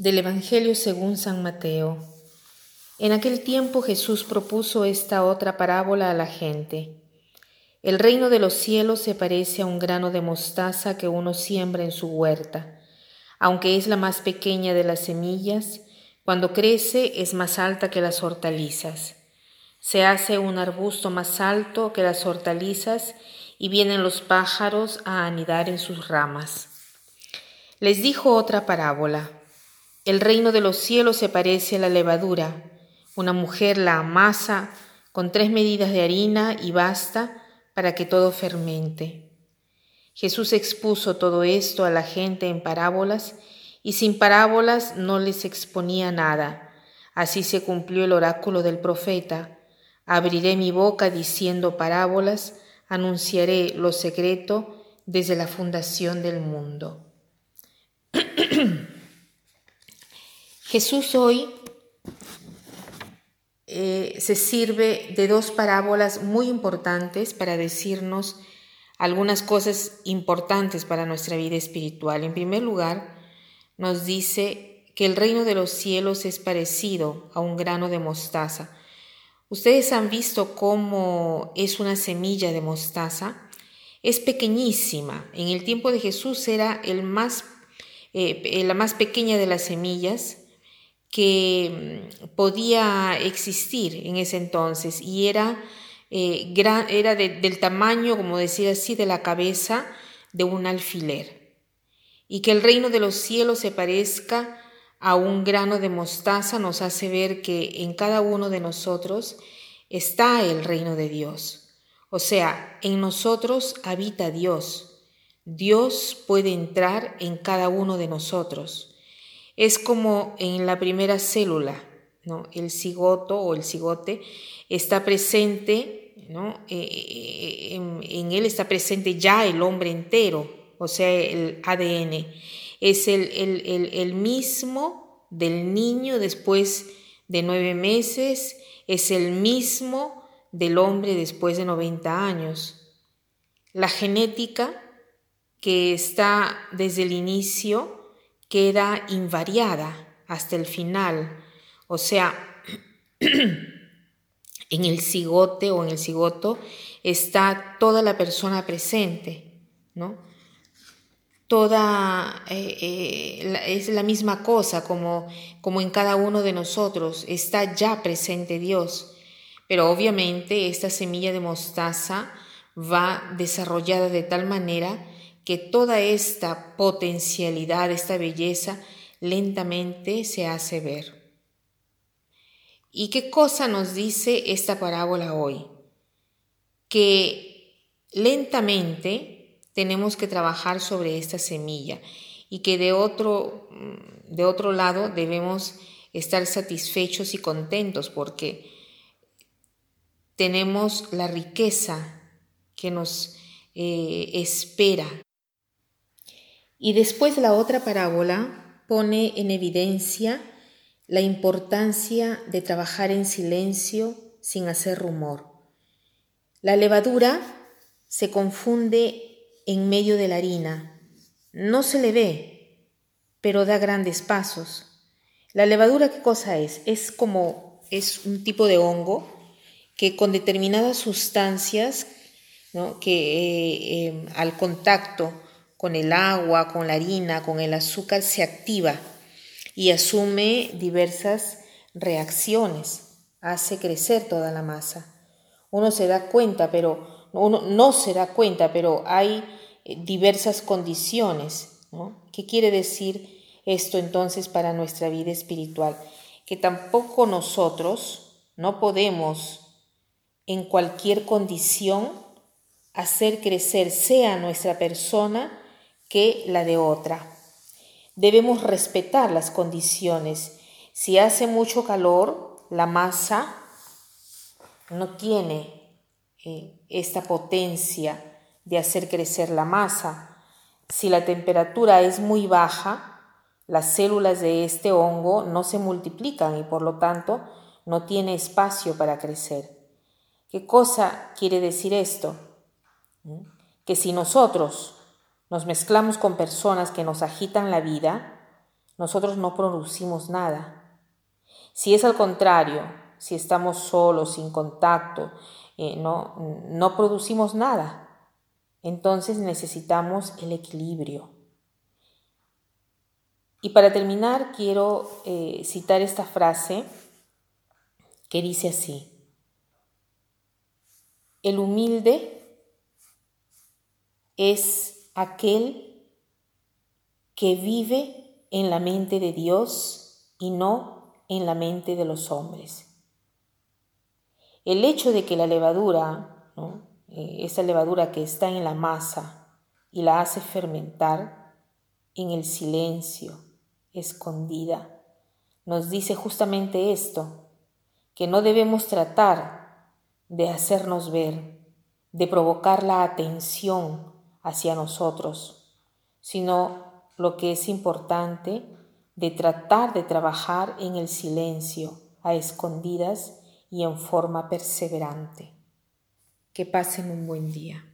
Del Evangelio según San Mateo. En aquel tiempo Jesús propuso esta otra parábola a la gente. El reino de los cielos se parece a un grano de mostaza que uno siembra en su huerta. Aunque es la más pequeña de las semillas, cuando crece es más alta que las hortalizas. Se hace un arbusto más alto que las hortalizas y vienen los pájaros a anidar en sus ramas. Les dijo otra parábola. El reino de los cielos se parece a la levadura. Una mujer la amasa con tres medidas de harina y basta para que todo fermente. Jesús expuso todo esto a la gente en parábolas y sin parábolas no les exponía nada. Así se cumplió el oráculo del profeta. Abriré mi boca diciendo parábolas, anunciaré lo secreto desde la fundación del mundo. Jesús hoy eh, se sirve de dos parábolas muy importantes para decirnos algunas cosas importantes para nuestra vida espiritual. En primer lugar, nos dice que el reino de los cielos es parecido a un grano de mostaza. Ustedes han visto cómo es una semilla de mostaza. Es pequeñísima. En el tiempo de Jesús era el eh, la más pequeña de las semillas que mm, podía existir en ese entonces y era, eh, era del tamaño, como decía así, de la cabeza de un alfiler. Y que el reino de los cielos se parezca a un grano de mostaza nos hace ver que en cada uno de nosotros está el reino de Dios. O sea, en nosotros habita Dios. Dios puede entrar en cada uno de nosotros. Es como en la primera célula, ¿no? El cigoto o el cigote está presente, ¿no? Eh, eh, en, él está presente ya el hombre entero, o sea, el ADN. Es el, el mismo del niño después de nueve meses, es el mismo del hombre después de 90 años. La genética que está desde el inicio queda invariada hasta el final. O sea, en el cigote o en el cigoto está toda la persona presente, ¿no? Toda eh, eh, es la misma cosa como, como en cada uno de nosotros, está ya presente Dios. Pero obviamente esta semilla de mostaza va desarrollada de tal manera que toda esta potencialidad, esta belleza, lentamente se hace ver. ¿Y qué cosa nos dice esta parábola hoy? Que lentamente tenemos que trabajar sobre esta semilla y que de otro, de otro lado debemos estar satisfechos y contentos porque tenemos la riqueza que nos eh, espera y después la otra parábola pone en evidencia la importancia de trabajar en silencio sin hacer rumor. La levadura se confunde en medio de la harina. No se le ve, pero da grandes pasos. La levadura, ¿qué cosa es? Es como, es un tipo de hongo que con determinadas sustancias, que eh, eh, al contacto con el agua, con la harina, con el azúcar, se activa y asume diversas reacciones, hace crecer toda la masa. Uno se da cuenta, pero uno no se da cuenta, pero hay eh, diversas condiciones. ¿Qué quiere decir esto entonces para nuestra vida espiritual? Que tampoco nosotros no podemos en cualquier condición hacer crecer sea nuestra persona que la de otra. Debemos respetar las condiciones. Si hace mucho calor, la masa no tiene eh, esta potencia de hacer crecer la masa. Si la temperatura es muy baja, las células de este hongo no se multiplican y por lo tanto no tiene espacio para crecer. ¿Qué cosa quiere decir esto? ¿Mm? Que si nosotros nos mezclamos con personas que nos agitan la vida, nosotros no producimos nada. Si es al contrario, si estamos solos, sin contacto, eh, no, no producimos nada. Entonces necesitamos el equilibrio. Y para terminar, quiero eh, citar esta frase que dice así, el humilde es aquel que vive en la mente de Dios y no en la mente de los hombres. El hecho de que la levadura, eh, esa levadura que está en la masa y la hace fermentar en el silencio, escondida, nos dice justamente esto, que no debemos tratar de hacernos ver, de provocar la atención hacia nosotros, sino lo que es importante, de tratar de trabajar en el silencio, a escondidas y en forma perseverante. Que pasen un buen día.